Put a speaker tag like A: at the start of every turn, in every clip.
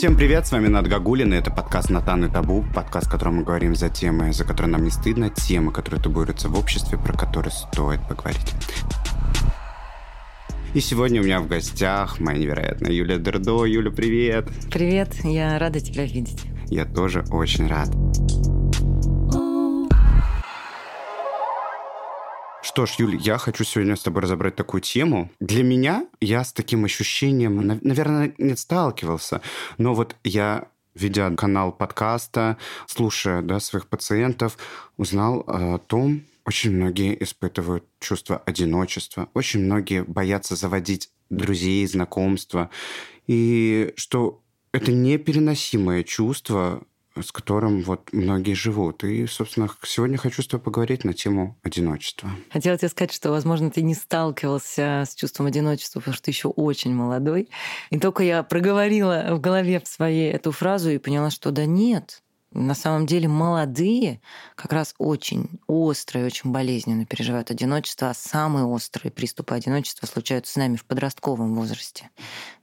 A: Всем привет, с вами Над Гагулин, и это подкаст «Натан и Табу», подкаст, в котором мы говорим за темы, за которые нам не стыдно, темы, которые табуируются в обществе, про которые стоит поговорить. И сегодня у меня в гостях моя невероятная Юля Дердо. Юля, привет!
B: Привет, я рада тебя видеть.
A: Я тоже очень рад. Что ж, Юль, я хочу сегодня с тобой разобрать такую тему. Для меня я с таким ощущением, наверное, не сталкивался, но вот я ведя канал подкаста, слушая да, своих пациентов, узнал о том, очень многие испытывают чувство одиночества, очень многие боятся заводить друзей, знакомства, и что это непереносимое чувство, с которым вот многие живут. И, собственно, сегодня хочу с тобой поговорить на тему одиночества.
B: Хотела тебе сказать, что, возможно, ты не сталкивался с чувством одиночества, потому что ты еще очень молодой. И только я проговорила в голове в своей эту фразу и поняла, что да нет, на самом деле молодые как раз очень остро и очень болезненно переживают одиночество, а самые острые приступы одиночества случаются с нами в подростковом возрасте.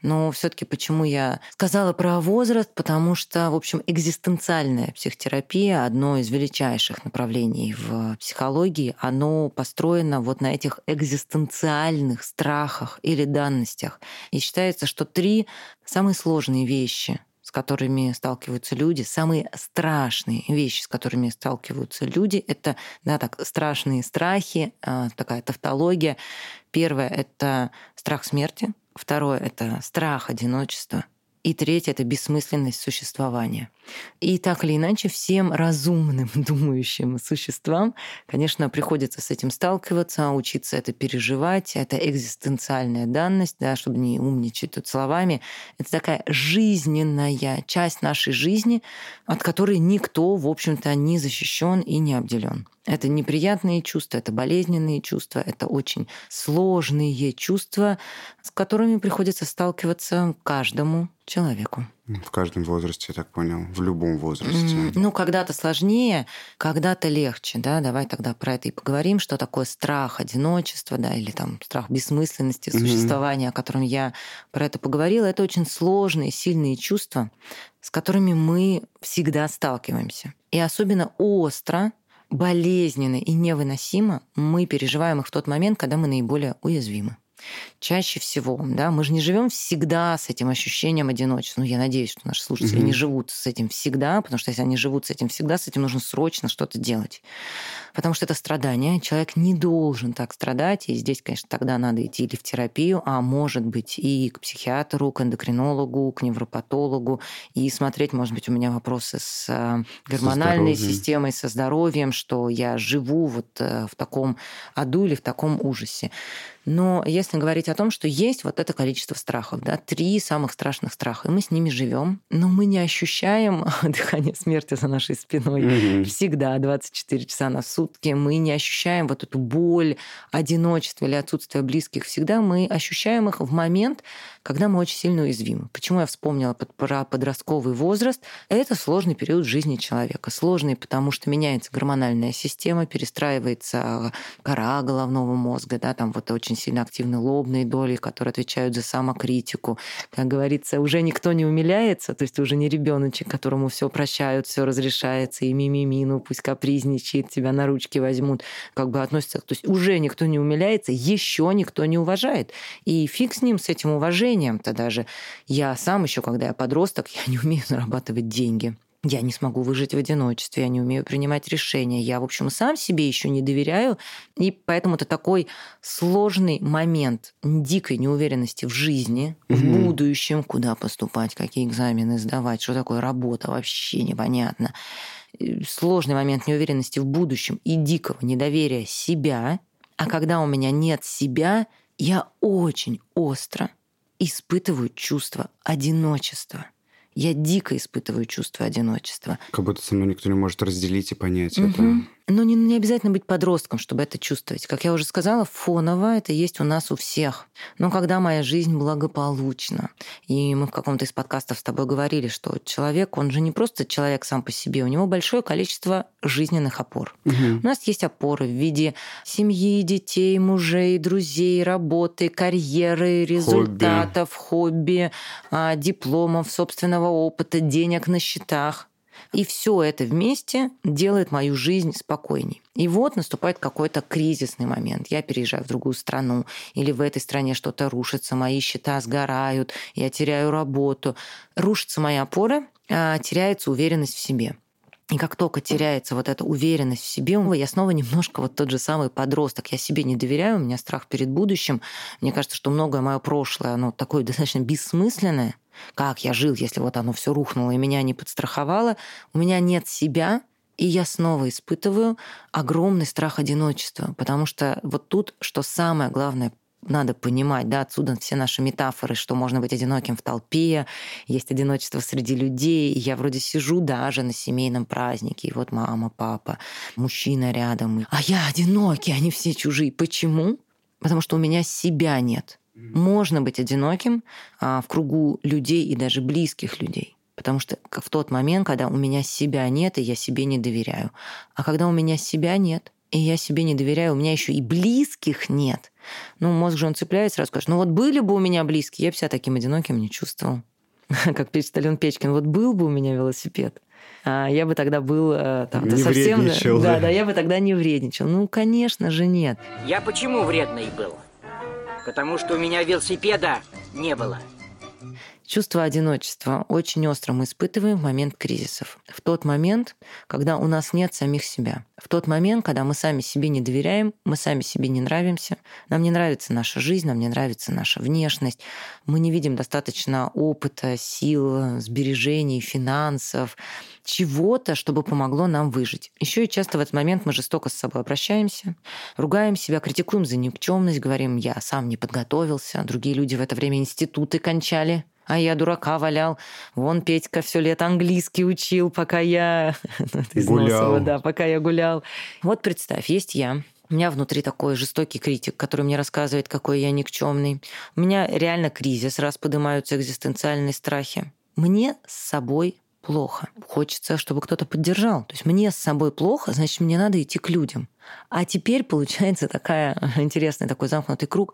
B: Но все таки почему я сказала про возраст? Потому что, в общем, экзистенциальная психотерапия, одно из величайших направлений в психологии, оно построено вот на этих экзистенциальных страхах или данностях. И считается, что три самые сложные вещи которыми сталкиваются люди, самые страшные вещи, с которыми сталкиваются люди, это да, так, страшные страхи, а, такая тавтология. Первое — это страх смерти, второе — это страх одиночества, и третье — это бессмысленность существования. И так или иначе, всем разумным, думающим существам, конечно, приходится с этим сталкиваться, учиться это переживать. Это экзистенциальная данность, да, чтобы не умничать тут словами. Это такая жизненная часть нашей жизни, от которой никто, в общем-то, не защищен и не обделен. Это неприятные чувства, это болезненные чувства, это очень сложные чувства, с которыми приходится сталкиваться каждому человеку.
A: В каждом возрасте, я так понял, в любом возрасте.
B: Ну, когда-то сложнее, когда-то легче, да. Давай тогда про это и поговорим, что такое страх одиночества, да, или там страх бессмысленности существования, mm-hmm. о котором я про это поговорила. Это очень сложные, сильные чувства, с которыми мы всегда сталкиваемся. И особенно остро болезненно и невыносимо мы переживаем их в тот момент, когда мы наиболее уязвимы. Чаще всего, да, мы же не живем всегда с этим ощущением одиночества. Ну, я надеюсь, что наши слушатели mm-hmm. не живут с этим всегда, потому что если они живут с этим всегда, с этим нужно срочно что-то делать. Потому что это страдание. Человек не должен так страдать. И здесь, конечно, тогда надо идти или в терапию, а может быть и к психиатру, к эндокринологу, к невропатологу, и смотреть, может быть, у меня вопросы с э, гормональной со системой, со здоровьем, что я живу вот э, в таком аду или в таком ужасе. Но если говорить о том, что есть вот это количество страхов, да, три самых страшных страха, и мы с ними живем, но мы не ощущаем дыхание смерти за нашей спиной mm-hmm. всегда, 24 часа на сутки, мы не ощущаем вот эту боль, одиночество или отсутствие близких, всегда мы ощущаем их в момент, когда мы очень сильно уязвимы. Почему я вспомнила про подростковый возраст? Это сложный период жизни человека. Сложный, потому что меняется гормональная система, перестраивается кора головного мозга, да, там вот очень сильно активны лобные доли, которые отвечают за самокритику. Как говорится, уже никто не умиляется, то есть уже не ребеночек, которому все прощают, все разрешается, и мимими, ну пусть капризничает, тебя на ручки возьмут, как бы относится. То есть уже никто не умиляется, еще никто не уважает. И фиг с ним, с этим уважением-то даже. Я сам еще, когда я подросток, я не умею зарабатывать деньги я не смогу выжить в одиночестве, я не умею принимать решения, я, в общем, сам себе еще не доверяю, и поэтому это такой сложный момент дикой неуверенности в жизни, угу. в будущем, куда поступать, какие экзамены сдавать, что такое работа, вообще непонятно. Сложный момент неуверенности в будущем и дикого недоверия себя, а когда у меня нет себя, я очень остро испытываю чувство одиночества – я дико испытываю чувство одиночества.
A: Как будто со мной никто не может разделить и понять угу. это.
B: Но не, не обязательно быть подростком, чтобы это чувствовать. Как я уже сказала, фоново это есть у нас у всех. Но когда моя жизнь благополучна, и мы в каком-то из подкастов с тобой говорили, что человек, он же не просто человек сам по себе, у него большое количество жизненных опор. Угу. У нас есть опоры в виде семьи, детей, мужей, друзей, работы, карьеры, результатов, хобби, хобби дипломов, собственного опыта, денег на счетах. И все это вместе делает мою жизнь спокойней. И вот наступает какой-то кризисный момент. Я переезжаю в другую страну, или в этой стране что-то рушится, мои счета сгорают, я теряю работу. Рушится моя опора, а теряется уверенность в себе. И как только теряется вот эта уверенность в себе, я снова немножко вот тот же самый подросток. Я себе не доверяю, у меня страх перед будущим. Мне кажется, что многое мое прошлое, оно такое достаточно бессмысленное. Как я жил, если вот оно все рухнуло и меня не подстраховало? У меня нет себя, и я снова испытываю огромный страх одиночества, потому что вот тут, что самое главное надо понимать, да, отсюда все наши метафоры, что можно быть одиноким в толпе, есть одиночество среди людей. И я вроде сижу даже на семейном празднике, и вот мама, папа, мужчина рядом, а я одинокий, они все чужие. Почему? Потому что у меня себя нет. Можно быть одиноким а, в кругу людей и даже близких людей. Потому что в тот момент, когда у меня себя нет, и я себе не доверяю. А когда у меня себя нет, и я себе не доверяю, у меня еще и близких нет. Ну, мозг же он цепляется, сразу скажет, ну вот были бы у меня близкие, я бы себя таким одиноким не чувствовал. Как Ален Печкин, вот был бы у меня велосипед, а я бы тогда был э, там,
A: не
B: совсем...
A: Вредничал,
B: да, да, я бы тогда не вредничал. Ну, конечно же, нет.
C: Я почему вредный был? Потому что у меня велосипеда не было.
B: Чувство одиночества очень остро мы испытываем в момент кризисов. В тот момент, когда у нас нет самих себя. В тот момент, когда мы сами себе не доверяем, мы сами себе не нравимся, нам не нравится наша жизнь, нам не нравится наша внешность, мы не видим достаточно опыта, сил, сбережений, финансов, чего-то, чтобы помогло нам выжить. Еще и часто в этот момент мы жестоко с собой обращаемся, ругаем себя, критикуем за никчемность, говорим, я сам не подготовился, другие люди в это время институты кончали, а я дурака валял. Вон Петька все лето английский учил, пока я...
A: гулял.
B: да, пока я гулял. Вот представь, есть я, у меня внутри такой жестокий критик, который мне рассказывает, какой я никчемный. У меня реально кризис, раз поднимаются экзистенциальные страхи. Мне с собой плохо. Хочется, чтобы кто-то поддержал. То есть мне с собой плохо, значит, мне надо идти к людям. А теперь получается такая интересный такой замкнутый круг.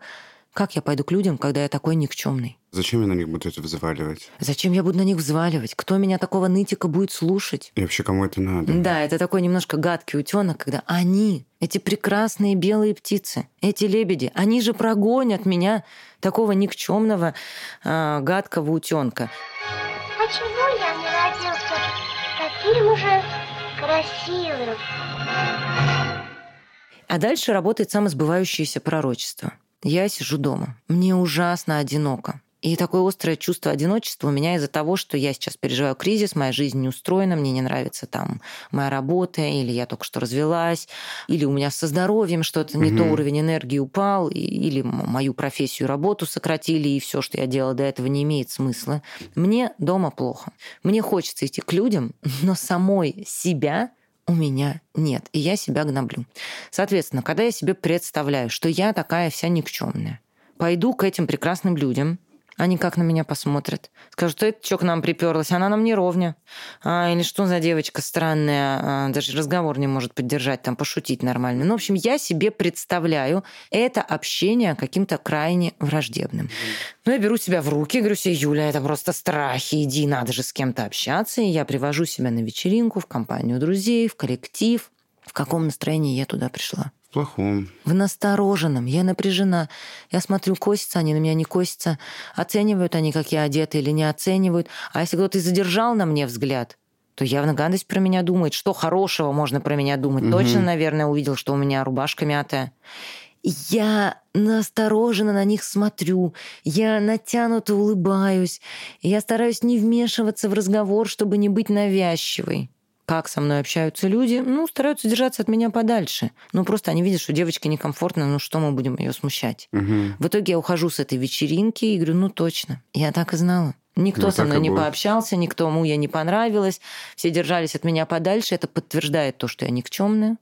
B: Как я пойду к людям, когда я такой никчемный?
A: Зачем я на них буду это взваливать?
B: Зачем я буду на них взваливать? Кто меня такого нытика будет слушать?
A: И вообще кому это надо?
B: Да, это такой немножко гадкий утенок, когда они, эти прекрасные белые птицы, эти лебеди, они же прогонят меня, такого никчемного, э, гадкого утенка.
D: Почему я не родился таким же красивым?
B: А дальше работает самосбывающееся пророчество. Я сижу дома. Мне ужасно одиноко. И такое острое чувство одиночества у меня из-за того, что я сейчас переживаю кризис, моя жизнь не устроена, мне не нравится там моя работа, или я только что развелась, или у меня со здоровьем что-то не то, уровень энергии упал, или мою профессию, работу сократили, и все, что я делала до этого, не имеет смысла. Мне дома плохо. Мне хочется идти к людям, но самой себя у меня нет, и я себя гноблю. Соответственно, когда я себе представляю, что я такая вся никчемная, пойду к этим прекрасным людям, они как на меня посмотрят? Скажут, что это что к нам приперлась? Она нам не ровня. А, или что за девочка странная, а, даже разговор не может поддержать, там пошутить нормально. Ну, в общем, я себе представляю это общение каким-то крайне враждебным. Ну, я беру себя в руки, говорю себе, Юля, это просто страхи, иди, надо же с кем-то общаться. И я привожу себя на вечеринку, в компанию друзей, в коллектив. В каком настроении я туда пришла?
A: Плохом.
B: В настороженном. Я напряжена. Я смотрю, косятся они на меня, не косятся. Оценивают они, как я одета или не оценивают. А если кто-то и задержал на мне взгляд, то явно гадость про меня думает. Что хорошего можно про меня думать? Угу. Точно, наверное, увидел, что у меня рубашка мятая. Я настороженно на них смотрю, я натянуто улыбаюсь, я стараюсь не вмешиваться в разговор, чтобы не быть навязчивой как со мной общаются люди, ну, стараются держаться от меня подальше. Ну, просто они видят, что девочке некомфортно, ну, что мы будем ее смущать. Угу. В итоге я ухожу с этой вечеринки и говорю, ну, точно, я так и знала. Никто ну, со мной не будет. пообщался, никому я не понравилась, все держались от меня подальше. Это подтверждает то, что я никчемная,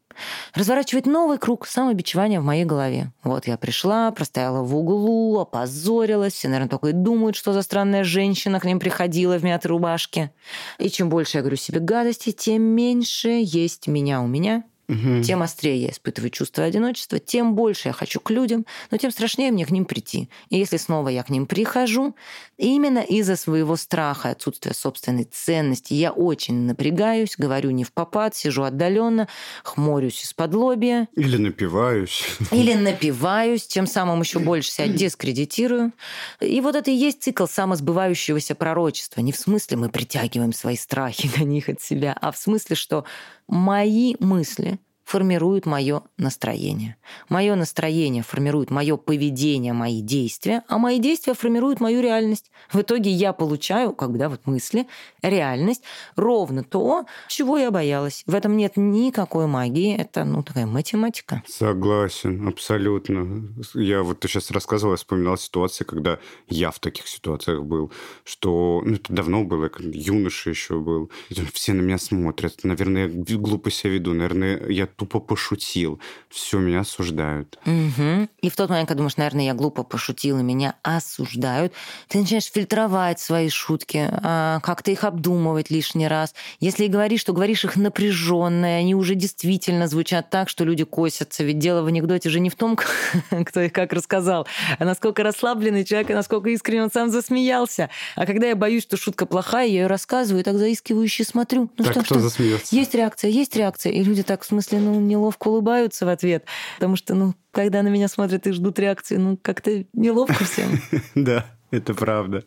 B: разворачивает новый круг самобичевания в моей голове. Вот я пришла, простояла в углу, опозорилась, все, наверное, только и думают, что за странная женщина к ним приходила в мятой рубашке. И чем больше я говорю себе гадости, тем меньше есть меня у меня, Угу. Тем острее я испытываю чувство одиночества, тем больше я хочу к людям, но тем страшнее мне к ним прийти. И если снова я к ним прихожу, именно из-за своего страха, отсутствия собственной ценности, я очень напрягаюсь, говорю не в попад, сижу отдаленно, хмурюсь из-под лобья.
A: Или напиваюсь.
B: Или напиваюсь, тем самым еще больше себя дискредитирую. И вот это и есть цикл самосбывающегося пророчества. Не в смысле мы притягиваем свои страхи, гони их от себя, а в смысле, что мои мысли формируют мое настроение. Мое настроение формирует мое поведение, мои действия, а мои действия формируют мою реальность. В итоге я получаю, когда вот мысли, реальность, ровно то, чего я боялась. В этом нет никакой магии, это, ну, такая математика.
A: Согласен, абсолютно. Я вот ты сейчас рассказывала, я вспоминал ситуации, когда я в таких ситуациях был, что, ну, это давно было, юноша еще был. Все на меня смотрят, наверное, я глупо себя веду, наверное, я тупо пошутил. Все, меня осуждают.
B: Угу. И в тот момент, когда думаешь, наверное, я глупо пошутил, и меня осуждают, ты начинаешь фильтровать свои шутки, а, как-то их обдумывать лишний раз. Если и говоришь, то говоришь их напряженно, они уже действительно звучат так, что люди косятся. Ведь дело в анекдоте же не в том, кто их как рассказал, а насколько расслабленный человек, и насколько искренне он сам засмеялся. А когда я боюсь, что шутка плохая, я ее рассказываю, и так заискивающе смотрю.
A: Ну так, что, кто что? засмеется?
B: Есть реакция, есть реакция. И люди так, в смысле, ну, неловко улыбаются в ответ, потому что, ну, когда на меня смотрят и ждут реакции, ну, как-то неловко всем.
A: Да. Это правда.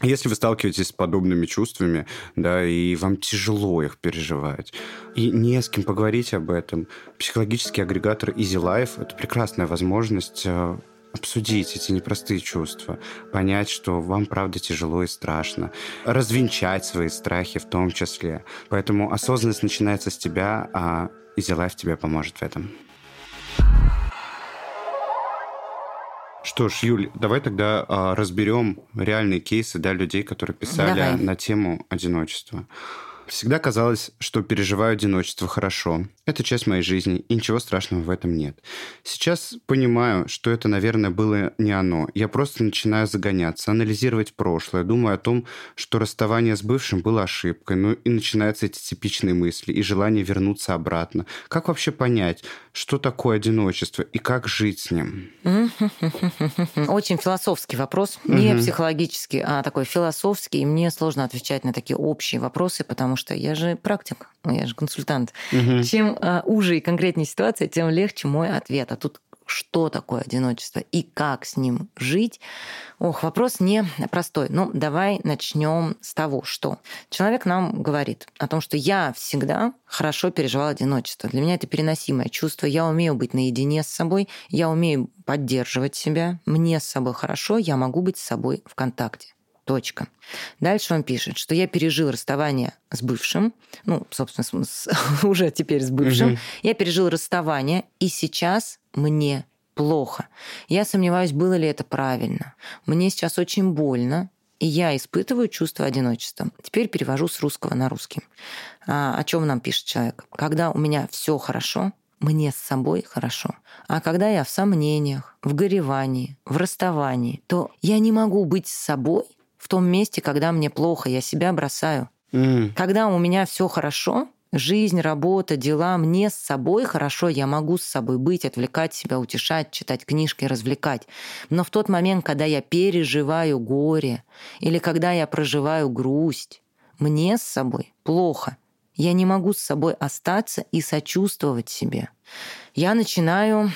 A: Если вы сталкиваетесь с подобными чувствами, да, и вам тяжело их переживать, и не с кем поговорить об этом, психологический агрегатор Easy Life – это прекрасная возможность э, обсудить эти непростые чувства, понять, что вам правда тяжело и страшно, развенчать свои страхи в том числе. Поэтому осознанность начинается с тебя, а Easy Life тебе поможет в этом. Что ж, Юль, давай тогда а, разберем реальные кейсы да, людей, которые писали давай. на тему одиночества. Всегда казалось, что переживаю одиночество хорошо. Это часть моей жизни, и ничего страшного в этом нет. Сейчас понимаю, что это, наверное, было не оно. Я просто начинаю загоняться, анализировать прошлое, думаю о том, что расставание с бывшим было ошибкой, ну и начинаются эти типичные мысли и желание вернуться обратно. Как вообще понять, что такое одиночество и как жить с ним?
B: Очень философский вопрос. Не психологический, а такой философский. И мне сложно отвечать на такие общие вопросы, потому что я же практик, я же консультант. Чем а, уже и конкретнее ситуация, тем легче мой ответ. А тут что такое одиночество и как с ним жить. Ох, вопрос не простой. Ну, давай начнем с того, что человек нам говорит о том, что я всегда хорошо переживал одиночество. Для меня это переносимое чувство. Я умею быть наедине с собой, я умею поддерживать себя. Мне с собой хорошо, я могу быть с собой в контакте. Точка. Дальше он пишет, что я пережил расставание с бывшим, ну, собственно, с, уже теперь с бывшим. Угу. Я пережил расставание, и сейчас мне плохо. Я сомневаюсь, было ли это правильно. Мне сейчас очень больно, и я испытываю чувство одиночества. Теперь перевожу с русского на русский. А, о чем нам пишет человек? Когда у меня все хорошо, мне с собой хорошо. А когда я в сомнениях, в горевании, в расставании, то я не могу быть с собой в том месте, когда мне плохо, я себя бросаю. Mm. Когда у меня все хорошо, жизнь, работа, дела, мне с собой хорошо, я могу с собой быть, отвлекать себя, утешать, читать книжки, развлекать. Но в тот момент, когда я переживаю горе или когда я проживаю грусть, мне с собой плохо. Я не могу с собой остаться и сочувствовать себе. Я начинаю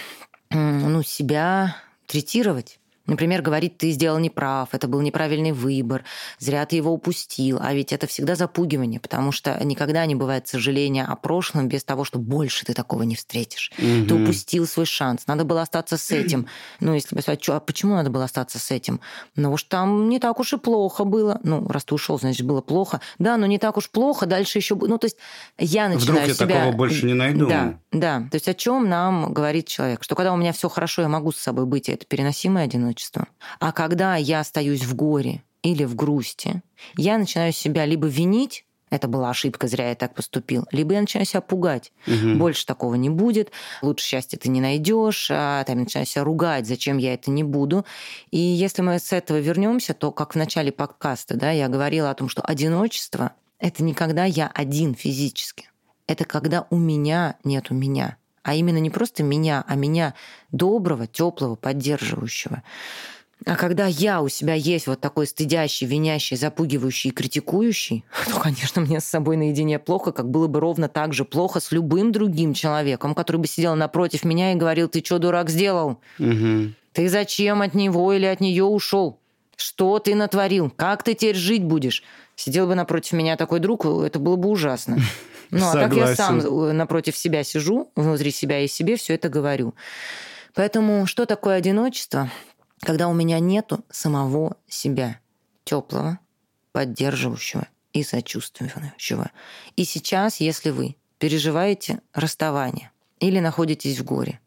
B: ну, себя третировать. Например, говорит, ты сделал неправ, это был неправильный выбор, зря ты его упустил. А ведь это всегда запугивание, потому что никогда не бывает сожаления о прошлом без того, что больше ты такого не встретишь. Угу. Ты упустил свой шанс, надо было остаться с этим. Ну, если бы сказать, а почему надо было остаться с этим? Ну, уж там не так уж и плохо было. Ну, раз ты ушел, значит, было плохо. Да, но не так уж плохо, дальше еще... Ну, то есть я начинаю
A: Вдруг я
B: себя...
A: такого больше не найду.
B: Да, да. То есть о чем нам говорит человек? Что когда у меня все хорошо, я могу с собой быть, и это переносимое одиночество одиночество. А когда я остаюсь в горе или в грусти, я начинаю себя либо винить, это была ошибка, зря я так поступил. Либо я начинаю себя пугать.
A: Мгм.
B: Больше такого не будет. Лучше счастья ты не найдешь. А там начинаю себя ругать, зачем я это не буду. И если мы с этого вернемся, то как в начале подкаста, да, я говорила о том, что одиночество это не когда я один физически. Это когда у меня нет у меня. А именно не просто меня, а меня доброго, теплого, поддерживающего. А когда я у себя есть вот такой стыдящий, винящий, запугивающий и критикующий, то, конечно, мне с собой наедине плохо, как было бы ровно так же плохо с любым другим человеком, который бы сидел напротив меня и говорил, ты что, дурак, сделал?
A: Мгм.
B: Ты зачем от него или от нее ушел? Что ты натворил? Как ты теперь жить будешь? Сидел бы напротив меня такой друг, это было бы ужасно. Ну, а так я сам
A: Согласен.
B: напротив себя сижу, внутри себя и себе все это говорю. Поэтому что такое одиночество? Когда у меня нету самого себя, теплого, поддерживающего и сочувствующего. И сейчас, если вы переживаете расставание или находитесь в горе,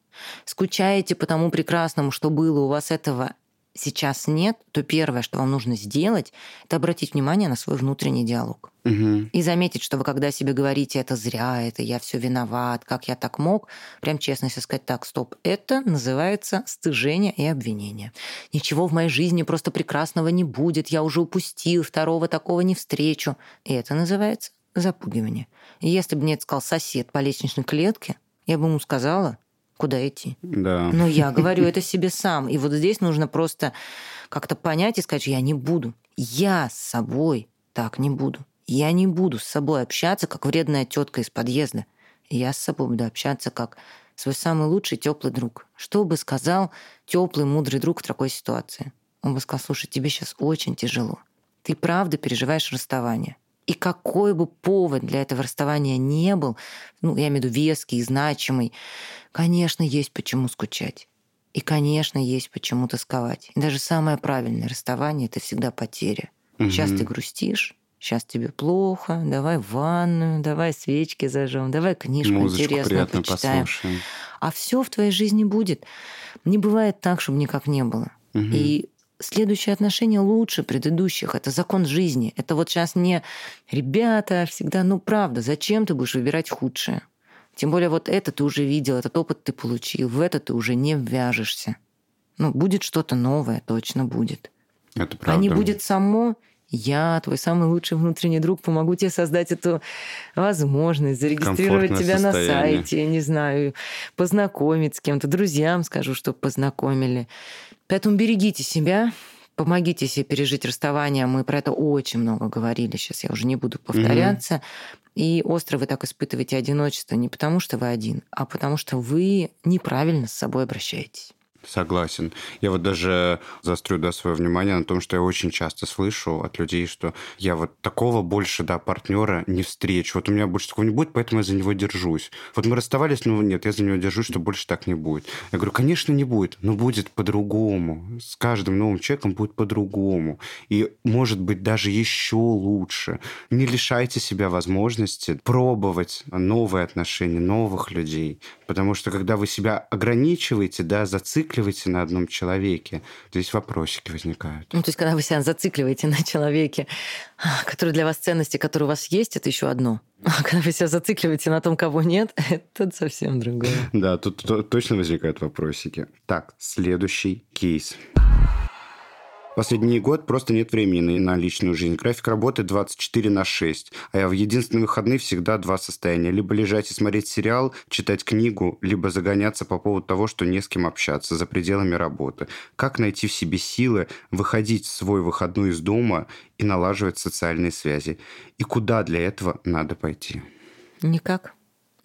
B: скучаете по тому прекрасному, что было, у вас этого сейчас нет, то первое, что вам нужно сделать, это обратить внимание на свой внутренний диалог.
A: Мгм.
B: И заметить, что вы когда себе говорите, это зря, это я все виноват, как я так мог, прям честно себе сказать, так, стоп, это называется стыжение и обвинение. Ничего в моей жизни просто прекрасного не будет, я уже упустил, второго такого не встречу. И это называется запугивание. И если бы мне это сказал сосед по лестничной клетке, я бы ему сказала, куда идти.
A: Да.
B: Но я говорю это себе сам. И вот здесь нужно просто как-то понять и сказать, я не буду. Я с собой так не буду. Я не буду с собой общаться, как вредная тетка из подъезда. Я с собой буду общаться как свой самый лучший теплый друг. Что бы сказал теплый, мудрый друг в такой ситуации? Он бы сказал, слушай, тебе сейчас очень тяжело. Ты правда переживаешь расставание. И какой бы повод для этого расставания не был, ну, я имею в виду веский, значимый, конечно, есть почему скучать. И, конечно, есть почему тосковать. И даже самое правильное расставание — это всегда потеря. Сейчас ты грустишь, сейчас тебе плохо, давай в ванную, давай свечки зажжем, давай книжку
A: Музычку
B: интересную почитаем.
A: послушаем.
B: А все в твоей жизни будет. Не бывает так, чтобы никак не было.
A: Мгм.
B: И следующие отношения лучше предыдущих. Это закон жизни. Это вот сейчас не ребята всегда, ну правда, зачем ты будешь выбирать худшее? Тем более вот это ты уже видел, этот опыт ты получил, в это ты уже не ввяжешься. Ну, будет что-то новое, точно будет.
A: Это правда.
B: А не будет само, я, твой самый лучший внутренний друг, помогу тебе создать эту возможность, зарегистрировать тебя на
A: состояние.
B: сайте, я не знаю, познакомить с кем-то, друзьям скажу, чтобы познакомили. Поэтому берегите себя, помогите себе пережить расставание. Мы про это очень много говорили, сейчас я уже не буду повторяться. И остро вы так испытываете одиночество не потому, что вы один, а потому что вы неправильно с собой обращаетесь.
A: Согласен. Я вот даже заострю да, свое внимание на том, что я очень часто слышу от людей, что я вот такого больше, да, партнера не встречу. Вот у меня больше такого не будет, поэтому я за него держусь. Вот мы расставались, но нет, я за него держусь, что больше так не будет. Я говорю, конечно, не будет, но будет по-другому. С каждым новым человеком будет по-другому. И, может быть, даже еще лучше. Не лишайте себя возможности пробовать новые отношения, новых людей. Потому что когда вы себя ограничиваете, да, зацикливаете на одном человеке, здесь вопросики возникают.
B: Ну, то есть, когда вы себя зацикливаете на человеке, а, который для вас ценности, которые у вас есть, это еще одно. А когда вы себя зацикливаете на том, кого нет, это совсем другое.
A: Да, тут то- точно возникают вопросики. Так, следующий кейс. Последний год просто нет времени на, личную жизнь. График работы 24 на 6, а я в единственные выходные всегда два состояния. Либо лежать и смотреть сериал, читать книгу, либо загоняться по поводу того, что не с кем общаться за пределами работы. Как найти в себе силы выходить в свой выходной из дома и налаживать социальные связи? И куда для этого надо пойти?
B: Никак.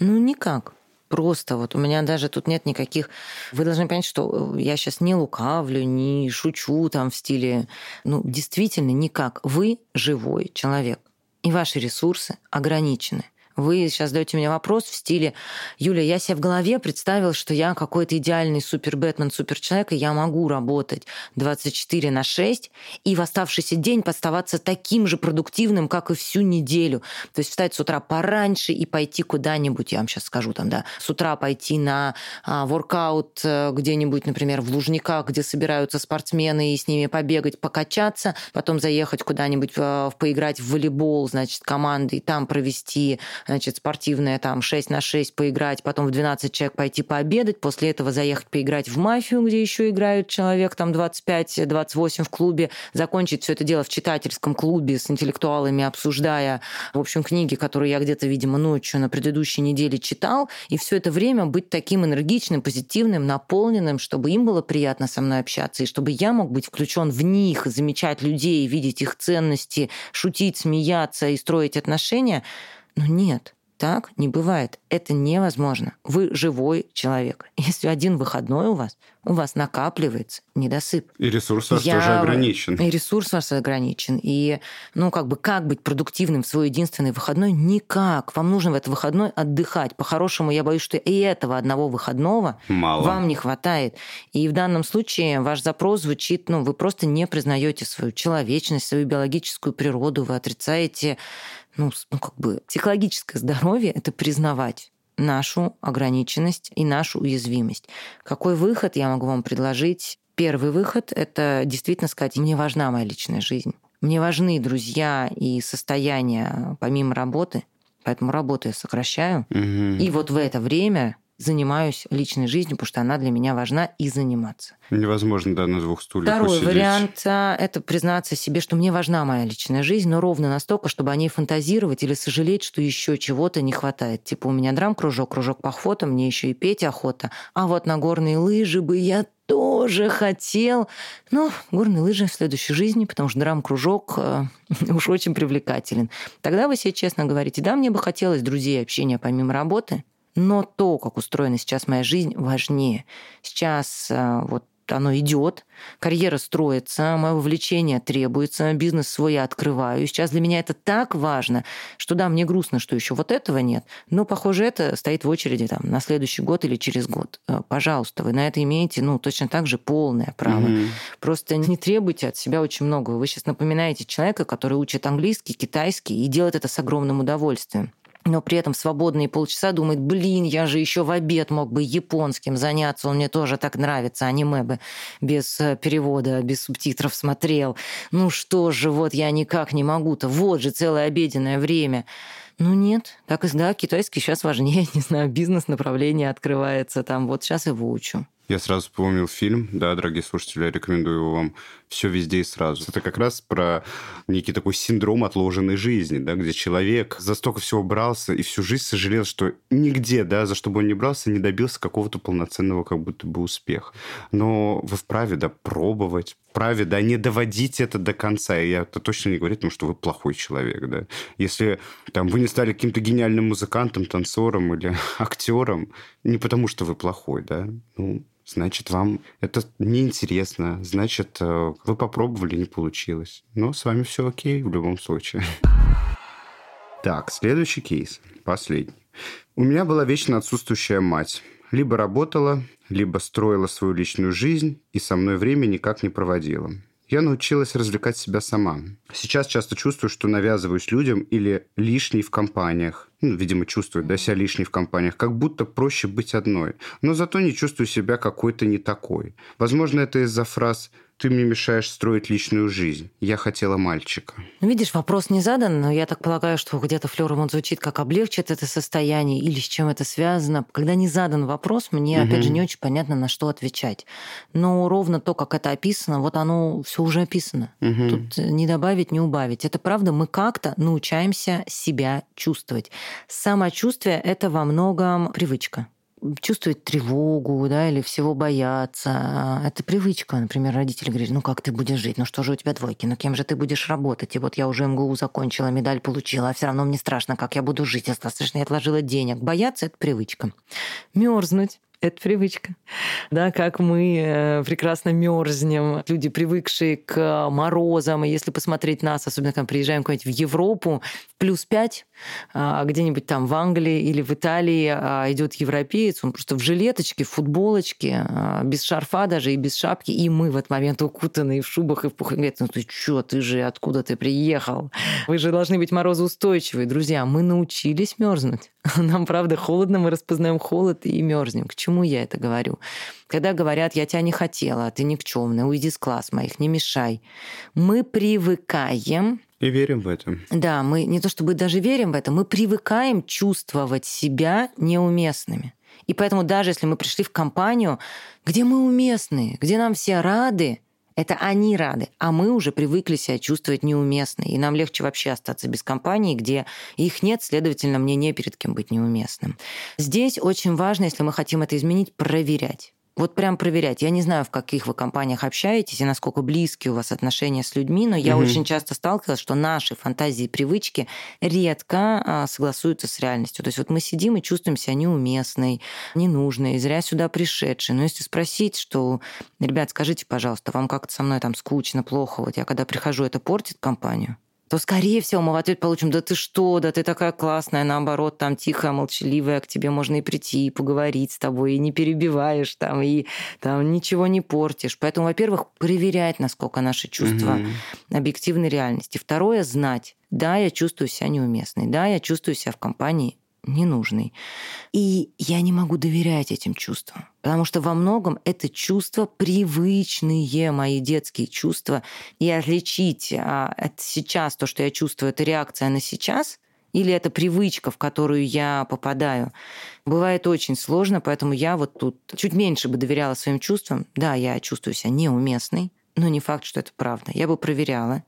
B: Ну, никак. Просто вот у меня даже тут нет никаких... Вы должны понять, что э, я сейчас не лукавлю, не шучу там в стиле... Ну, действительно, никак. Вы живой человек, и ваши ресурсы ограничены. Вы сейчас задаете мне вопрос в стиле, Юля, я себе в голове представил, что я какой-то идеальный супер-бэтмен, супер-человек, и я могу работать 24 на 6 и в оставшийся день подставаться таким же продуктивным, как и всю неделю. То есть встать с утра пораньше и пойти куда-нибудь, я вам сейчас скажу там, да, с утра пойти на а, воркаут э, где-нибудь, например, в Лужниках, где собираются спортсмены, и с ними побегать, покачаться, потом заехать куда-нибудь э, поиграть в волейбол, значит, командой, там провести, значит, спортивное там 6 на 6 поиграть, потом в 12 человек пойти пообедать, после этого заехать поиграть в мафию, где еще играют человек там 25-28 в клубе, закончить все это дело в читательском клубе с интеллектуалами, обсуждая, в общем, книги, которые я где-то, видимо, ночью на предыдущей неделе читал, и все это время быть таким энергичным, позитивным, наполненным, чтобы им было приятно со мной общаться, и чтобы я мог быть включен в них, замечать людей, видеть их ценности, шутить, смеяться и строить отношения. Но нет, так не бывает. Это невозможно. Вы живой человек. Если один выходной у вас, у вас накапливается недосып.
A: И ресурс ваш Я... тоже ограничен.
B: И ресурс ваш ограничен. И, ну, как бы, как быть продуктивным в свой единственный выходной? Никак. Вам нужно в этот выходной отдыхать. По-хорошему, я боюсь, что и этого одного выходного
A: Мало.
B: вам не хватает. И в данном случае ваш запрос звучит, ну, вы просто не признаете свою человечность, свою биологическую природу, вы отрицаете ну, ну, как бы психологическое здоровье — это признавать нашу ограниченность и нашу уязвимость. Какой выход я могу вам предложить? Первый выход — это действительно сказать, мне важна моя личная жизнь. Мне важны друзья и состояние помимо работы, поэтому работу я сокращаю.
A: Угу.
B: И вот в это время занимаюсь личной жизнью, потому что она для меня важна и заниматься.
A: Невозможно, да, на двух стульях
B: Второй
A: усидеть.
B: вариант а, – это признаться себе, что мне важна моя личная жизнь, но ровно настолько, чтобы о ней фантазировать или сожалеть, что еще чего-то не хватает. Типа у меня драм-кружок, кружок по охота, мне еще и петь охота. А вот на горные лыжи бы я тоже хотел. Но горные лыжи в следующей жизни, потому что драм-кружок э, уж очень привлекателен. Тогда вы себе честно говорите, да, мне бы хотелось друзей общения помимо работы, но то, как устроена сейчас моя жизнь, важнее. Сейчас э, вот оно идет, карьера строится, мое вовлечение требуется, бизнес свой я открываю. сейчас для меня это так важно, что да, мне грустно, что еще вот этого нет, но, похоже, это стоит в очереди там, на следующий год или через год. Э, пожалуйста, вы на это имеете ну, точно так же полное право. Mm-hmm. Просто не требуйте от себя очень многого. Вы сейчас напоминаете человека, который учит английский, китайский и делает это с огромным удовольствием но при этом свободные полчаса думает, блин, я же еще в обед мог бы японским заняться, он мне тоже так нравится, аниме бы без э, перевода, без субтитров смотрел. Ну что же, вот я никак не могу-то, вот же целое обеденное время. Ну нет, так и да, китайский сейчас важнее, не знаю, бизнес-направление открывается, там вот сейчас его учу.
A: Я сразу вспомнил фильм, да, дорогие слушатели, рекомендую его вам «Все везде и сразу». Это как раз про некий такой синдром отложенной жизни, да, где человек за столько всего брался и всю жизнь сожалел, что нигде, да, за что бы он ни брался, не добился какого-то полноценного как будто бы успеха. Но вы вправе, да, пробовать, вправе, да, не доводить это до конца. И я это точно не говорю, потому что вы плохой человек, да. Если там вы не стали каким-то гениальным музыкантом, танцором или актером, не потому что вы плохой, да, ну, значит, вам это неинтересно, значит, э, вы попробовали, не получилось. Но с вами все окей в любом случае. Так, следующий кейс, последний. У меня была вечно отсутствующая мать. Либо работала, либо строила свою личную жизнь и со мной время никак не проводила. Я научилась развлекать себя сама. Сейчас часто чувствую, что навязываюсь людям или лишней в компаниях. Ну, видимо, чувствую да, себя лишней в компаниях. Как будто проще быть одной. Но зато не чувствую себя какой-то не такой. Возможно, это из-за фраз ты мне мешаешь строить личную жизнь. Я хотела мальчика.
B: Ну, видишь, вопрос не задан, но я так полагаю, что где-то флером он звучит, как облегчит это состояние или с чем это связано. Когда не задан вопрос, мне, угу. опять же, не очень понятно, на что отвечать. Но ровно то, как это описано, вот оно все уже описано. Угу. Тут не добавить, не убавить. Это правда, мы как-то научаемся себя чувствовать. Самочувствие — это во многом привычка чувствовать тревогу, да, или всего бояться. Это привычка. Например, родители говорят, ну как ты будешь жить? Ну что же у тебя двойки? Ну кем же ты будешь работать? И вот я уже МГУ закончила, медаль получила, а все равно мне страшно, как я буду жить. Достаточно я отложила денег. Бояться – это привычка. Мерзнуть это привычка. Да, как мы э, прекрасно мерзнем, люди, привыкшие к морозам, и если посмотреть нас, особенно когда приезжаем куда-нибудь в Европу, плюс 5 а где-нибудь там в Англии или в Италии а, идет европеец, он просто в жилеточке, в футболочке, а, без шарфа даже и без шапки, и мы в этот момент укутаны в шубах и в пух. И говорит, ну ты чё, ты же откуда ты приехал? Вы же должны быть морозоустойчивые. Друзья, мы научились мерзнуть. Нам, правда, холодно, мы распознаем холод и мерзнем. К чему я это говорю? Когда говорят, я тебя не хотела, ты никчемная, уйди с класс моих, не мешай. Мы привыкаем
A: и верим в это.
B: Да, мы не то чтобы даже верим в это, мы привыкаем чувствовать себя неуместными. И поэтому даже если мы пришли в компанию, где мы уместные, где нам все рады, это они рады, а мы уже привыкли себя чувствовать неуместной. И нам легче вообще остаться без компании, где их нет, следовательно, мне не перед кем быть неуместным. Здесь очень важно, если мы хотим это изменить, проверять. Вот прям проверять. Я не знаю, в каких вы компаниях общаетесь и насколько близкие у вас отношения с людьми, но я угу. очень часто сталкивалась, что наши фантазии и привычки редко а, согласуются с реальностью. То есть вот мы сидим и чувствуем себя неуместной, ненужной, зря сюда пришедшей. Но если спросить, что, ребят, скажите, пожалуйста, вам как-то со мной там скучно, плохо, вот я когда прихожу, это портит компанию? То, скорее всего, мы в ответ получим, да ты что, да ты такая классная, наоборот, там тихая, молчаливая, к тебе можно и прийти, и поговорить с тобой, и не перебиваешь там, и там ничего не портишь. Поэтому, во-первых, проверять, насколько наши чувства угу. объективны реальности. Второе, знать. Да, я чувствую себя неуместной. Да, я чувствую себя в компании ненужный. И я не могу доверять этим чувствам, потому что во многом это чувства привычные, мои детские чувства, и отличить а, от сейчас то, что я чувствую, это реакция на сейчас, или это привычка, в которую я попадаю, бывает очень сложно, поэтому я вот тут чуть меньше бы доверяла своим чувствам. Да, я чувствую себя неуместной, но не факт, что это правда. Я бы проверяла.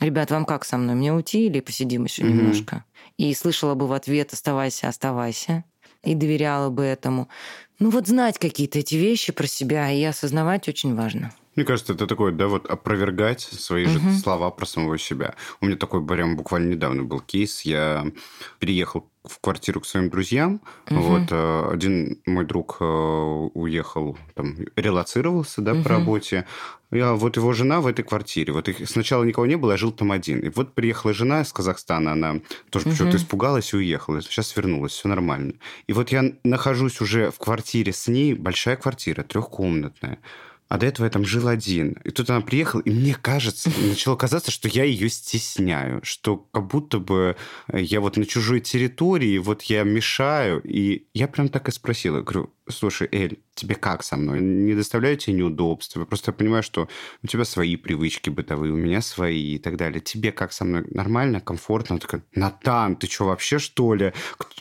B: Ребят, вам как со мной? Мне уйти или посидим еще mm-hmm. немножко? И слышала бы в ответ «оставайся, оставайся» и доверяла бы этому. Ну вот знать какие-то эти вещи про себя и осознавать очень важно.
A: Мне кажется, это такое, да, вот опровергать свои угу. же слова про самого себя. У меня такой прям буквально недавно был кейс. Я переехал в квартиру к своим друзьям. Угу. Вот э, один мой друг э, уехал, там, релацировался, да, угу. по работе. Я, вот его жена в этой квартире. Вот их сначала никого не было, я жил там один. И вот приехала жена из Казахстана, она тоже угу. почему-то испугалась и уехала. Сейчас вернулась, все нормально. И вот я нахожусь уже в квартире с ней, большая квартира, трехкомнатная. А до этого я там жил один. И тут она приехала, и мне кажется, начало казаться, что я ее стесняю, что как будто бы я вот на чужой территории, вот я мешаю. И я прям так и спросила, говорю, слушай, Эль, тебе как со мной? Не доставляю тебе неудобства? Просто я понимаю, что у тебя свои привычки бытовые, у меня свои и так далее. Тебе как со мной? Нормально, комфортно? Она такая, Натан, ты что, вообще что ли?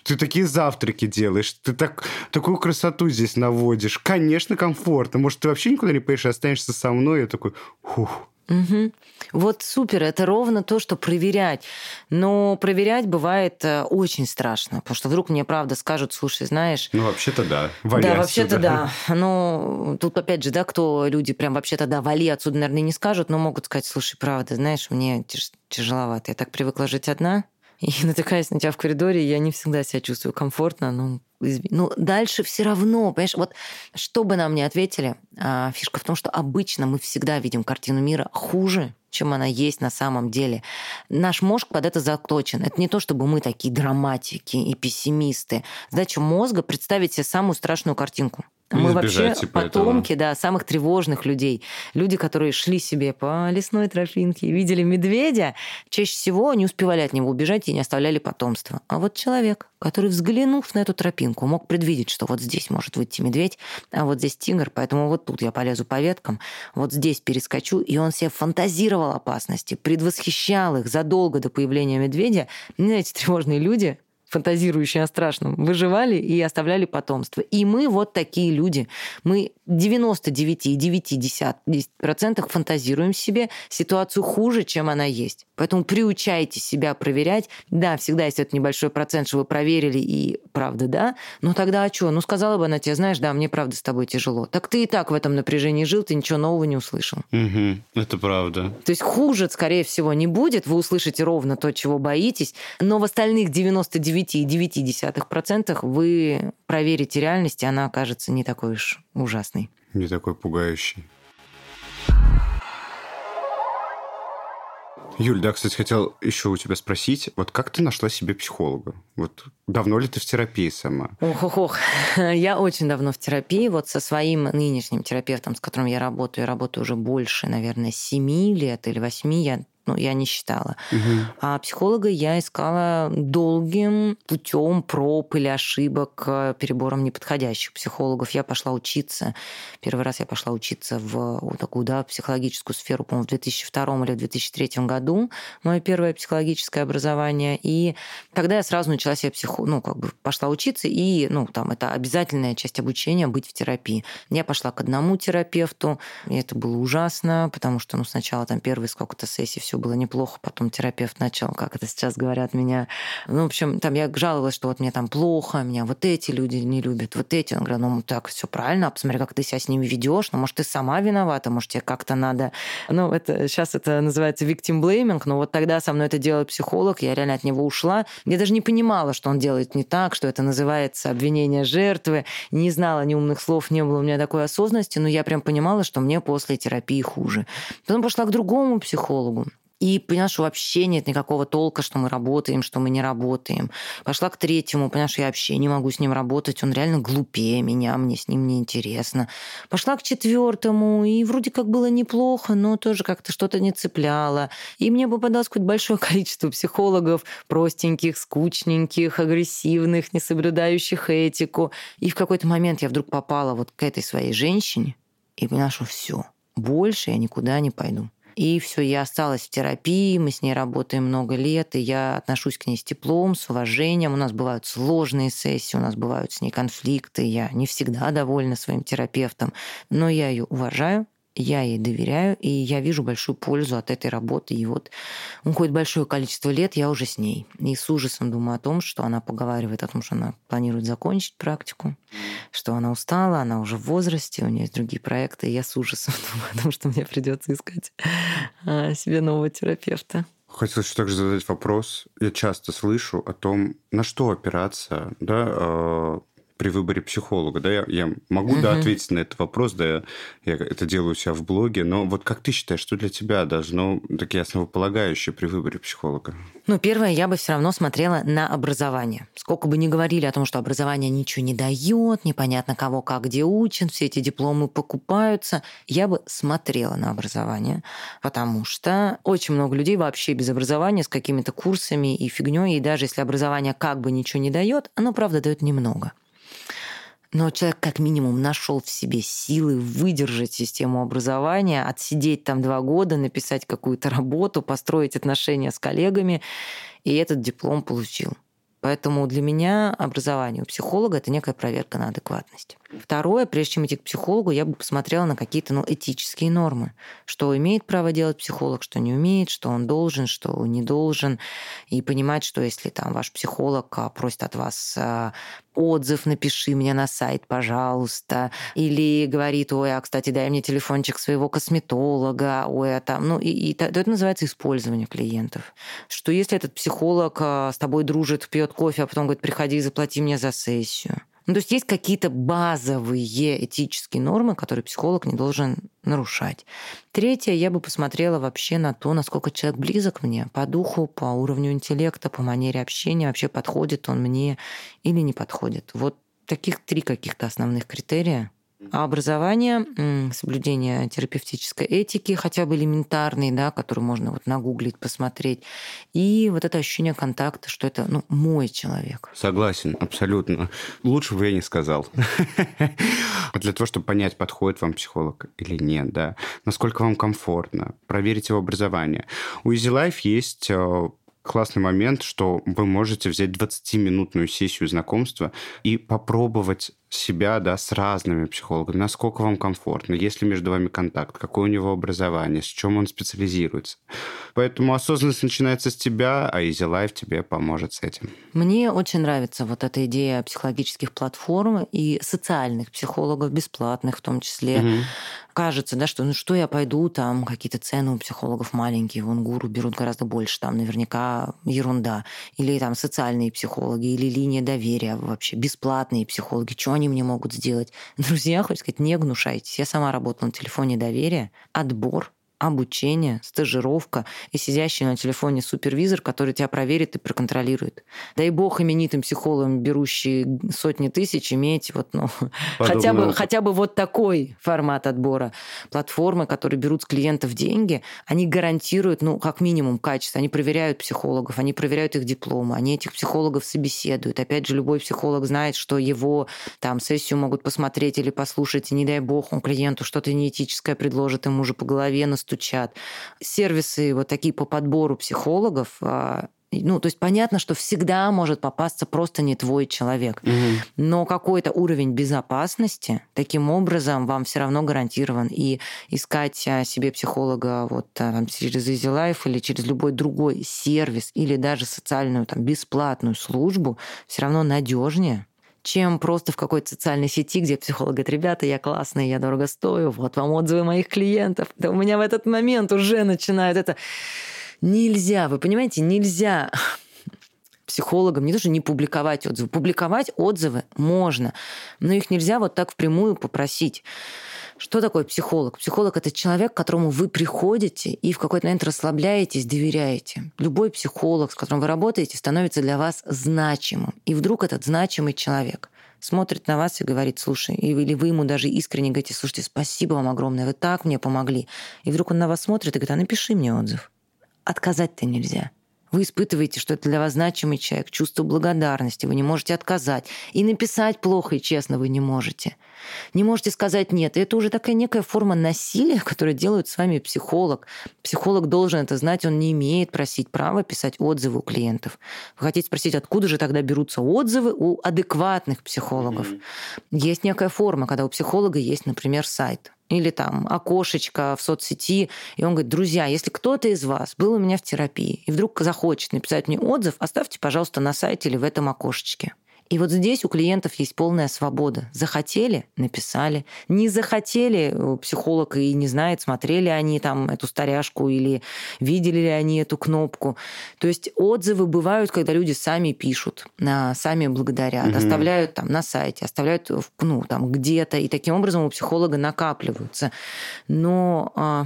A: Ты такие завтраки делаешь, ты так, такую красоту здесь наводишь. Конечно, комфортно. Может, ты вообще никуда не поедешь, останешься со мной? Я такой, фух,
B: Угу. Вот супер, это ровно то, что проверять. Но проверять бывает э, очень страшно, потому что вдруг мне правда скажут, слушай, знаешь...
A: Ну, вообще-то да, вали
B: Да, вообще-то да. Но тут опять же, да, кто люди прям вообще-то да, вали отсюда, наверное, не скажут, но могут сказать, слушай, правда, знаешь, мне тяжеловато, я так привыкла жить одна, и натыкаясь на тебя в коридоре, я не всегда себя чувствую комфортно. Ну, ну дальше все равно, понимаешь, вот что бы нам ни ответили, а, фишка в том, что обычно мы всегда видим картину мира хуже, чем она есть на самом деле. Наш мозг под это заточен. Это не то, чтобы мы такие драматики и пессимисты. Задача мозга представить себе самую страшную картинку. Мы вообще типа потомки, этого. да, самых тревожных людей. Люди, которые шли себе по лесной тропинке, видели медведя, чаще всего не успевали от него убежать и не оставляли потомства. А вот человек, который, взглянув на эту тропинку, мог предвидеть, что вот здесь может выйти медведь, а вот здесь тигр, поэтому вот тут я полезу по веткам, вот здесь перескочу, и он себе фантазировал опасности, предвосхищал их задолго до появления медведя. Знаете, тревожные люди фантазирующие о страшном, выживали и оставляли потомство. И мы вот такие люди. Мы 99,9% фантазируем себе ситуацию хуже, чем она есть. Поэтому приучайте себя проверять. Да, всегда есть этот небольшой процент, что вы проверили, и правда, да. Но тогда а что? Ну, сказала бы она тебе, знаешь, да, мне правда с тобой тяжело. Так ты и так в этом напряжении жил, ты ничего нового не услышал.
A: Угу, это правда.
B: То есть хуже, скорее всего, не будет. Вы услышите ровно то, чего боитесь. Но в остальных 99,9% вы проверите реальность, и она окажется не такой уж ужасной.
A: Не такой пугающий. Юль, да, кстати, хотел еще у тебя спросить, вот как ты нашла себе психолога? Вот давно ли ты в терапии сама?
B: Ох, ох, ох. Я очень давно в терапии. Вот со своим нынешним терапевтом, с которым я работаю, я работаю уже больше, наверное, семи лет или восьми. Я ну, я не считала.
A: Угу.
B: А психолога я искала долгим путем проб или ошибок, перебором неподходящих психологов. Я пошла учиться. Первый раз я пошла учиться в вот такую, да, психологическую сферу, по-моему, в 2002 или в 2003 году. Мое первое психологическое образование. И тогда я сразу начала себе психо... Ну, как бы пошла учиться, и, ну, там, это обязательная часть обучения быть в терапии. Я пошла к одному терапевту, и это было ужасно, потому что, ну, сначала там первые сколько-то сессий все было неплохо, потом терапевт начал, как это сейчас говорят, меня... Ну, в общем, там я жаловалась, что вот мне там плохо, меня вот эти люди не любят, вот эти. Он говорит, ну, так, все правильно, а посмотри, как ты себя с ними ведешь, ну, может, ты сама виновата, может, тебе как-то надо... Ну, это сейчас это называется victim blaming, но вот тогда со мной это делал психолог, я реально от него ушла. Я даже не понимала, что он делает не так, что это называется обвинение жертвы, не знала ни умных слов, не было у меня такой осознанности, но я прям понимала, что мне после терапии хуже. Потом пошла к другому психологу. И поняла, что вообще нет никакого толка, что мы работаем, что мы не работаем. Пошла к третьему, поняла, что я вообще не могу с ним работать, он реально глупее меня, мне с ним неинтересно. Пошла к четвертому, и вроде как было неплохо, но тоже как-то что-то не цепляло. И мне попадалось какое-то большое количество психологов, простеньких, скучненьких, агрессивных, не соблюдающих этику. И в какой-то момент я вдруг попала вот к этой своей женщине и поняла, что все, больше я никуда не пойду. И все, я осталась в терапии, мы с ней работаем много лет, и я отношусь к ней с теплом, с уважением. У нас бывают сложные сессии, у нас бывают с ней конфликты. Я не всегда довольна своим терапевтом, но я ее уважаю, я ей доверяю, и я вижу большую пользу от этой работы. И вот уходит большое количество лет, я уже с ней. И с ужасом думаю о том, что она поговаривает о том, что она планирует закончить практику, что она устала, она уже в возрасте, у нее есть другие проекты. И я с ужасом думаю о том, что мне придется искать а, себе нового терапевта.
A: Хотел еще также задать вопрос. Я часто слышу о том, на что опираться да, а, при выборе психолога, да, я, я могу, угу. да, ответить на этот вопрос, да, я, я это делаю у себя в блоге, но вот как ты считаешь, что для тебя должно такие основополагающие при выборе психолога?
B: Ну, первое, я бы все равно смотрела на образование. Сколько бы ни говорили о том, что образование ничего не дает, непонятно кого как где учат, все эти дипломы покупаются, я бы смотрела на образование, потому что очень много людей вообще без образования, с какими-то курсами и фигней, и даже если образование как бы ничего не дает, оно, правда, дает немного. Но человек как минимум нашел в себе силы выдержать систему образования, отсидеть там два года, написать какую-то работу, построить отношения с коллегами, и этот диплом получил. Поэтому для меня образование у психолога – это некая проверка на адекватность. Второе, прежде чем идти к психологу, я бы посмотрела на какие-то ну, этические нормы. Что имеет право делать психолог, что не умеет, что он должен, что не должен. И понимать, что если там ваш психолог а, просит от вас а, отзыв, напиши мне на сайт, пожалуйста. Или говорит, ой, а, кстати, дай мне телефончик своего косметолога, ой, а там, ну, и, и это называется использование клиентов. Что если этот психолог с тобой дружит, пьет кофе, а потом говорит, приходи и заплати мне за сессию. Ну, то есть есть какие-то базовые этические нормы, которые психолог не должен нарушать. Третье, я бы посмотрела вообще на то, насколько человек близок мне по духу, по уровню интеллекта, по манере общения, вообще подходит он мне или не подходит. Вот таких три каких-то основных критерия а образование, соблюдение терапевтической этики, хотя бы элементарной, да, которую можно вот нагуглить, посмотреть, и вот это ощущение контакта, что это ну, мой человек.
A: Согласен, абсолютно. Лучше бы я не сказал. Для того, чтобы понять, подходит вам психолог или нет, да, насколько вам комфортно, проверить его образование. У Easy Life есть э, классный момент, что вы можете взять 20-минутную сессию знакомства и попробовать себя да, с разными психологами, насколько вам комфортно, есть ли между вами контакт, какое у него образование, с чем он специализируется. Поэтому осознанность начинается с тебя, а Easy Life тебе поможет с этим.
B: Мне очень нравится вот эта идея психологических платформ и социальных психологов, бесплатных в том числе. Угу. Кажется, да, что ну что я пойду, там какие-то цены у психологов маленькие, вон гуру берут гораздо больше, там наверняка ерунда. Или там социальные психологи, или линия доверия вообще, бесплатные психологи, что они мне могут сделать? Друзья, хочу сказать, не гнушайтесь. Я сама работала на телефоне доверия. Отбор обучение, стажировка и сидящий на телефоне супервизор, который тебя проверит и проконтролирует. Дай бог именитым психологам, берущие сотни тысяч, иметь вот, ну, хотя бы, хотя бы вот такой формат отбора. Платформы, которые берут с клиентов деньги, они гарантируют, ну, как минимум, качество. Они проверяют психологов, они проверяют их дипломы, они этих психологов собеседуют. Опять же, любой психолог знает, что его там сессию могут посмотреть или послушать, и не дай бог он клиенту что-то неэтическое предложит, ему же по голове настучат. Сервисы вот такие по подбору психологов, а, ну, то есть понятно, что всегда может попасться просто не твой человек. Угу. Но какой-то уровень безопасности таким образом вам все равно гарантирован. И искать а, себе психолога вот а, там, через Easy Life или через любой другой сервис или даже социальную там, бесплатную службу все равно надежнее чем просто в какой-то социальной сети, где психолог говорит, ребята, я классный, я дорого стою, вот вам отзывы моих клиентов. Да у меня в этот момент уже начинают это Нельзя, вы понимаете, нельзя психологам не то, что не публиковать отзывы. Публиковать отзывы можно, но их нельзя вот так впрямую попросить. Что такое психолог? Психолог – это человек, к которому вы приходите и в какой-то момент расслабляетесь, доверяете. Любой психолог, с которым вы работаете, становится для вас значимым. И вдруг этот значимый человек смотрит на вас и говорит, слушай, или вы ему даже искренне говорите, слушайте, спасибо вам огромное, вы так мне помогли. И вдруг он на вас смотрит и говорит, а напиши мне отзыв отказать-то нельзя. Вы испытываете, что это для вас значимый человек, чувство благодарности, вы не можете отказать. И написать плохо и честно вы не можете. Не можете сказать «нет». И это уже такая некая форма насилия, которую делает с вами психолог. Психолог должен это знать, он не имеет просить права писать отзывы у клиентов. Вы хотите спросить, откуда же тогда берутся отзывы у адекватных психологов? Mm-hmm. Есть некая форма, когда у психолога есть, например, сайт или там окошечко в соцсети, и он говорит, друзья, если кто-то из вас был у меня в терапии и вдруг захочет написать мне отзыв, оставьте, пожалуйста, на сайте или в этом окошечке. И вот здесь у клиентов есть полная свобода. Захотели – написали. Не захотели – психолог и не знает, смотрели они там эту старяшку или видели ли они эту кнопку. То есть отзывы бывают, когда люди сами пишут, сами благодарят, угу. оставляют там на сайте, оставляют ну, там где-то, и таким образом у психолога накапливаются. Но, а,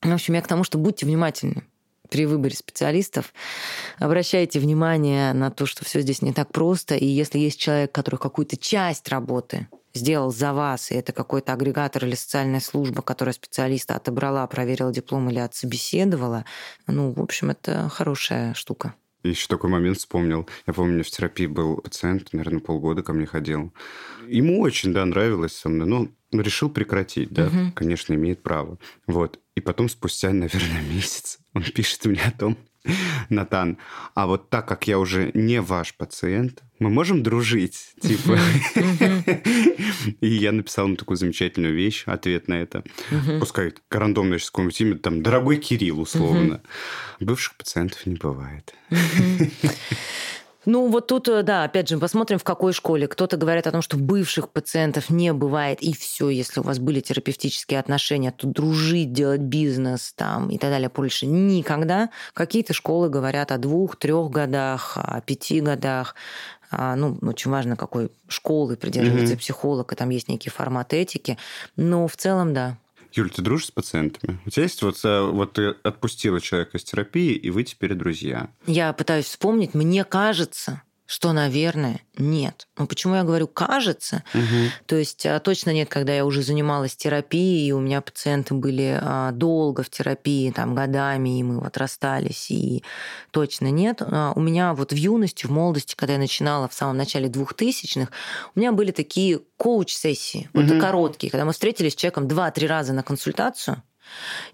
B: в общем, я к тому, что будьте внимательны при выборе специалистов обращайте внимание на то, что все здесь не так просто. И если есть человек, который какую-то часть работы сделал за вас, и это какой-то агрегатор или социальная служба, которая специалиста отобрала, проверила диплом или отсобеседовала, ну, в общем, это хорошая штука.
A: Еще такой момент вспомнил. Я помню, в терапии был пациент, наверное, полгода ко мне ходил. Ему очень, да, нравилось со мной. Ну, решил прекратить, да, угу. конечно, имеет право. Вот. И потом, спустя, наверное, месяц, он пишет мне о том, Натан, а вот так как я уже не ваш пациент, мы можем дружить, типа. И я написал ему такую замечательную вещь, ответ на это. Пускай рандомное сейчас какое-нибудь имя, там, дорогой Кирилл, условно. Бывших пациентов не бывает.
B: Ну, вот тут, э, да, опять же, посмотрим, в какой школе. Кто-то говорит о том, что бывших пациентов не бывает, и все, если у вас были терапевтические отношения, то дружить, делать бизнес там и так далее больше никогда. Какие-то школы говорят о двух, трех годах, о пяти годах. А, ну, очень важно, какой школы придерживается mm-hmm. психолог, и там есть некий формат этики. Но в целом, да,
A: Юль, ты дружишь с пациентами? У тебя есть вот, э, вот ты отпустила человека из терапии, и вы теперь друзья?
B: Я пытаюсь вспомнить. Мне кажется, что, наверное, нет. Но почему я говорю кажется? Угу. То есть а, точно нет, когда я уже занималась терапией, и у меня пациенты были а, долго в терапии, там, годами, и мы вот расстались, и точно нет. А, у меня вот в юности, в молодости, когда я начинала в самом начале двухтысячных, у меня были такие коуч-сессии, угу. вот короткие, когда мы встретились с человеком два-три раза на консультацию,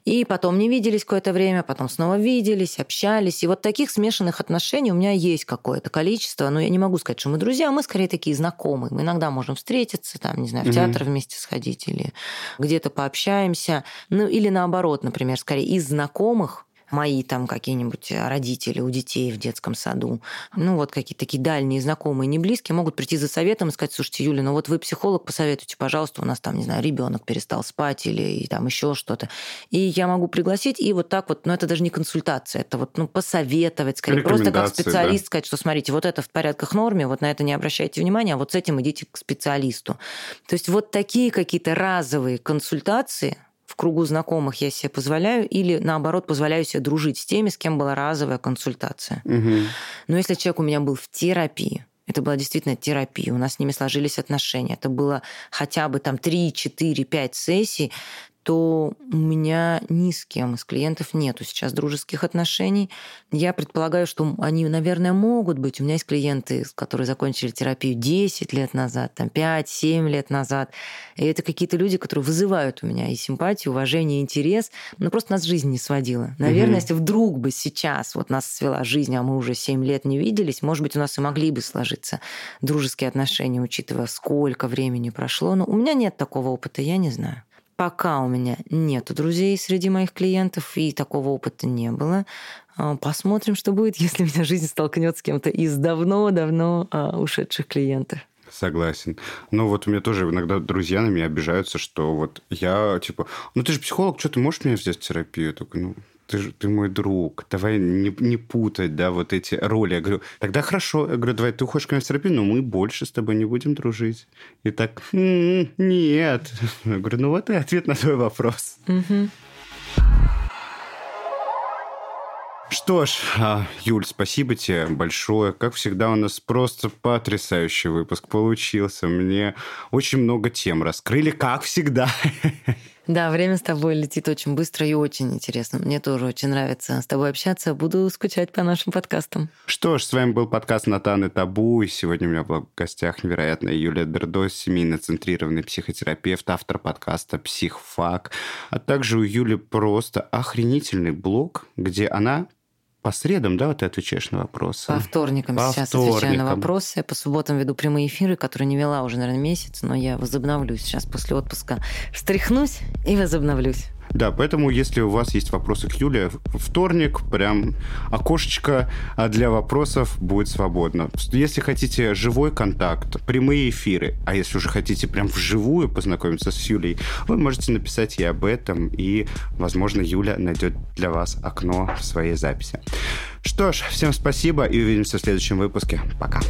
B: и потом не виделись какое-то время, потом снова виделись, общались. И вот таких смешанных отношений у меня есть какое-то количество. Но я не могу сказать, что мы друзья, мы скорее такие знакомые. Мы иногда можем встретиться, там, не знаю, в театр вместе сходить или где-то пообщаемся. Ну, или наоборот, например, скорее из знакомых мои там какие-нибудь родители у детей в детском саду, ну вот какие-то такие дальние знакомые, не близкие, могут прийти за советом и сказать, слушайте, Юля, ну вот вы психолог, посоветуйте, пожалуйста, у нас там, не знаю, ребенок перестал спать или и там еще что-то. И я могу пригласить, и вот так вот, ну это даже не консультация, это вот, ну, посоветовать, скорее, просто как специалист да. сказать, что смотрите, вот это в порядках норме, вот на это не обращайте внимания, а вот с этим идите к специалисту. То есть вот такие какие-то разовые консультации, в кругу знакомых я себе позволяю, или наоборот позволяю себе дружить с теми, с кем была разовая консультация.
A: Мгм.
B: Но если человек у меня был в терапии, это была действительно терапия, у нас с ними сложились отношения, это было хотя бы там 3, 4, 5 сессий, то у меня ни с кем из клиентов нету сейчас дружеских отношений. Я предполагаю, что они, наверное, могут быть. У меня есть клиенты, которые закончили терапию 10 лет назад, там 5-7 лет назад. И это какие-то люди, которые вызывают у меня и симпатию, уважение, и интерес. Но просто нас жизнь не сводила. Наверное,
A: Мгм.
B: если вдруг бы сейчас вот нас свела жизнь, а мы уже 7 лет не виделись, может быть, у нас и могли бы сложиться дружеские отношения, учитывая, сколько времени прошло. Но у меня нет такого опыта, я не знаю. Пока у меня нету друзей среди моих клиентов, и такого опыта не было. А, Посмотрим, что будет, если меня жизнь столкнет с кем-то из давно-давно а, ушедших клиентов.
A: Согласен. Ну вот у меня тоже иногда друзья на меня обижаются, что вот я типа, ну ты же психолог, что ты можешь меня взять в терапию? Я такой, ну ты ты мой друг, давай не, не путать, да, вот эти роли. Я говорю, тогда хорошо. Я говорю, давай ты уходишь ко мне в терапию, но мы больше с тобой не будем дружить. И так, «М, нет. Я говорю, ну вот и ответ на твой вопрос. Что ж, а, Юль, спасибо тебе большое. Как всегда, у нас просто потрясающий выпуск получился. Мне очень много тем раскрыли, как всегда.
B: Да, время с тобой летит очень быстро и очень интересно. Мне тоже очень нравится с тобой общаться. Буду скучать по нашим подкастам.
A: Что ж, с вами был подкаст «Натан и Табу», и сегодня у меня в гостях невероятная Юлия Дердо, семейно-центрированный психотерапевт, автор подкаста «Психфак», а также у Юли просто охренительный блог, где она по средам, да, вот ты отвечаешь на вопросы?
B: По вторникам
A: По
B: сейчас отвечаю на
A: вторникам.
B: вопросы. По субботам веду прямые эфиры, которые не вела уже, наверное, месяц, но я возобновлюсь сейчас после отпуска. Встряхнусь и возобновлюсь.
A: Да, поэтому, если у вас есть вопросы к Юле, вторник, прям окошечко а, для вопросов будет свободно. Если хотите живой контакт, прямые эфиры, а если уже хотите прям вживую познакомиться с Юлей, вы можете написать ей об этом, и, возможно, Юля найдет для вас окно в своей записи. Что ж, всем спасибо, и увидимся в следующем выпуске. Пока.